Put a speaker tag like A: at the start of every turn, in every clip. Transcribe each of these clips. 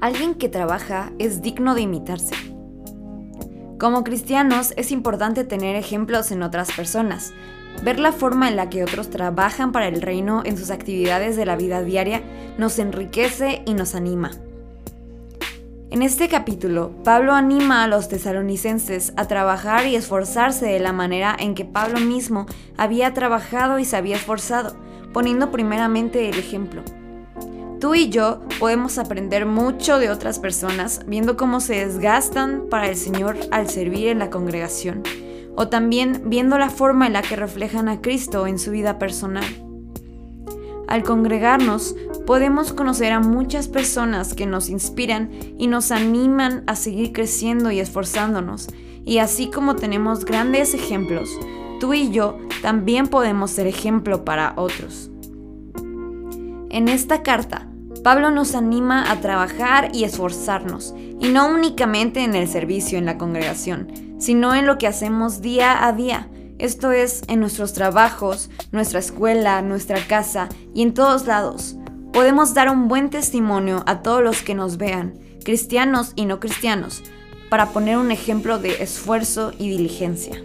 A: alguien que trabaja es digno de imitarse. Como cristianos es importante tener ejemplos en otras personas, ver la forma en la que otros trabajan para el reino en sus actividades de la vida diaria nos enriquece y nos anima. En este capítulo, Pablo anima a los tesalonicenses a trabajar y esforzarse de la manera en que Pablo mismo había trabajado y se había esforzado, poniendo primeramente el ejemplo. Tú y yo podemos aprender mucho de otras personas viendo cómo se desgastan para el Señor al servir en la congregación, o también viendo la forma en la que reflejan a Cristo en su vida personal. Al congregarnos, podemos conocer a muchas personas que nos inspiran y nos animan a seguir creciendo y esforzándonos. Y así como tenemos grandes ejemplos, tú y yo también podemos ser ejemplo para otros. En esta carta, Pablo nos anima a trabajar y esforzarnos, y no únicamente en el servicio en la congregación, sino en lo que hacemos día a día, esto es, en nuestros trabajos, nuestra escuela, nuestra casa y en todos lados. Podemos dar un buen testimonio a todos los que nos vean, cristianos y no cristianos, para poner un ejemplo de esfuerzo y diligencia.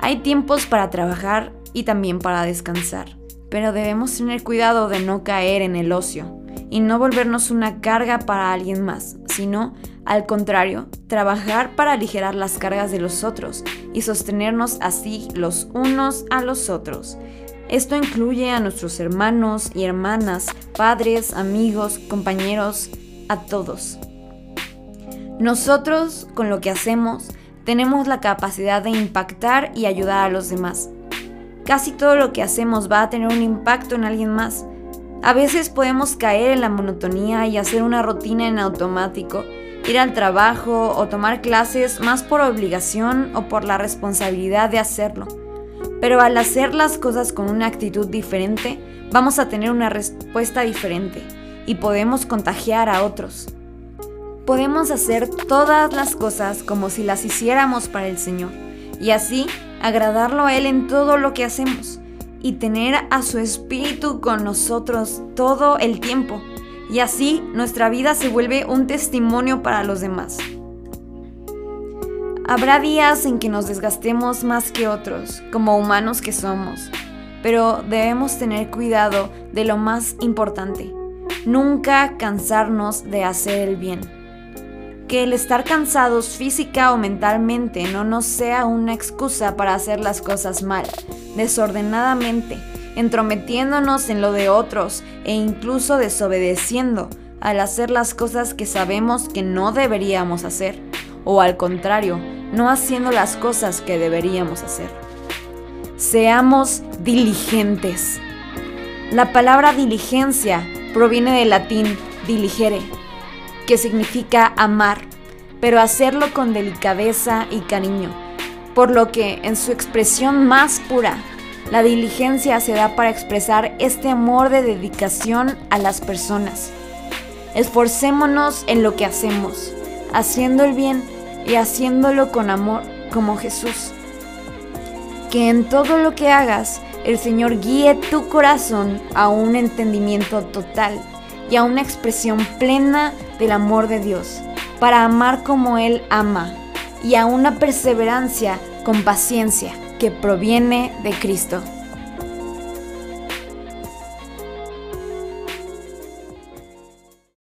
A: Hay tiempos para trabajar y también para descansar, pero debemos tener cuidado de no caer en el ocio y no volvernos una carga para alguien más, sino al contrario, trabajar para aligerar las cargas de los otros y sostenernos así los unos a los otros. Esto incluye a nuestros hermanos y hermanas, padres, amigos, compañeros, a todos. Nosotros, con lo que hacemos, tenemos la capacidad de impactar y ayudar a los demás. Casi todo lo que hacemos va a tener un impacto en alguien más. A veces podemos caer en la monotonía y hacer una rutina en automático, ir al trabajo o tomar clases más por obligación o por la responsabilidad de hacerlo. Pero al hacer las cosas con una actitud diferente, vamos a tener una respuesta diferente y podemos contagiar a otros. Podemos hacer todas las cosas como si las hiciéramos para el Señor y así agradarlo a Él en todo lo que hacemos y tener a su Espíritu con nosotros todo el tiempo y así nuestra vida se vuelve un testimonio para los demás. Habrá días en que nos desgastemos más que otros, como humanos que somos, pero debemos tener cuidado de lo más importante, nunca cansarnos de hacer el bien. Que el estar cansados física o mentalmente no nos sea una excusa para hacer las cosas mal, desordenadamente, entrometiéndonos en lo de otros e incluso desobedeciendo al hacer las cosas que sabemos que no deberíamos hacer, o al contrario, no haciendo las cosas que deberíamos hacer. Seamos diligentes. La palabra diligencia proviene del latín diligere, que significa amar, pero hacerlo con delicadeza y cariño, por lo que en su expresión más pura la diligencia se da para expresar este amor de dedicación a las personas. Esforcémonos en lo que hacemos, haciendo el bien y haciéndolo con amor como Jesús. Que en todo lo que hagas el Señor guíe tu corazón a un entendimiento total y a una expresión plena del amor de Dios, para amar como Él ama y a una perseverancia con paciencia que proviene de Cristo.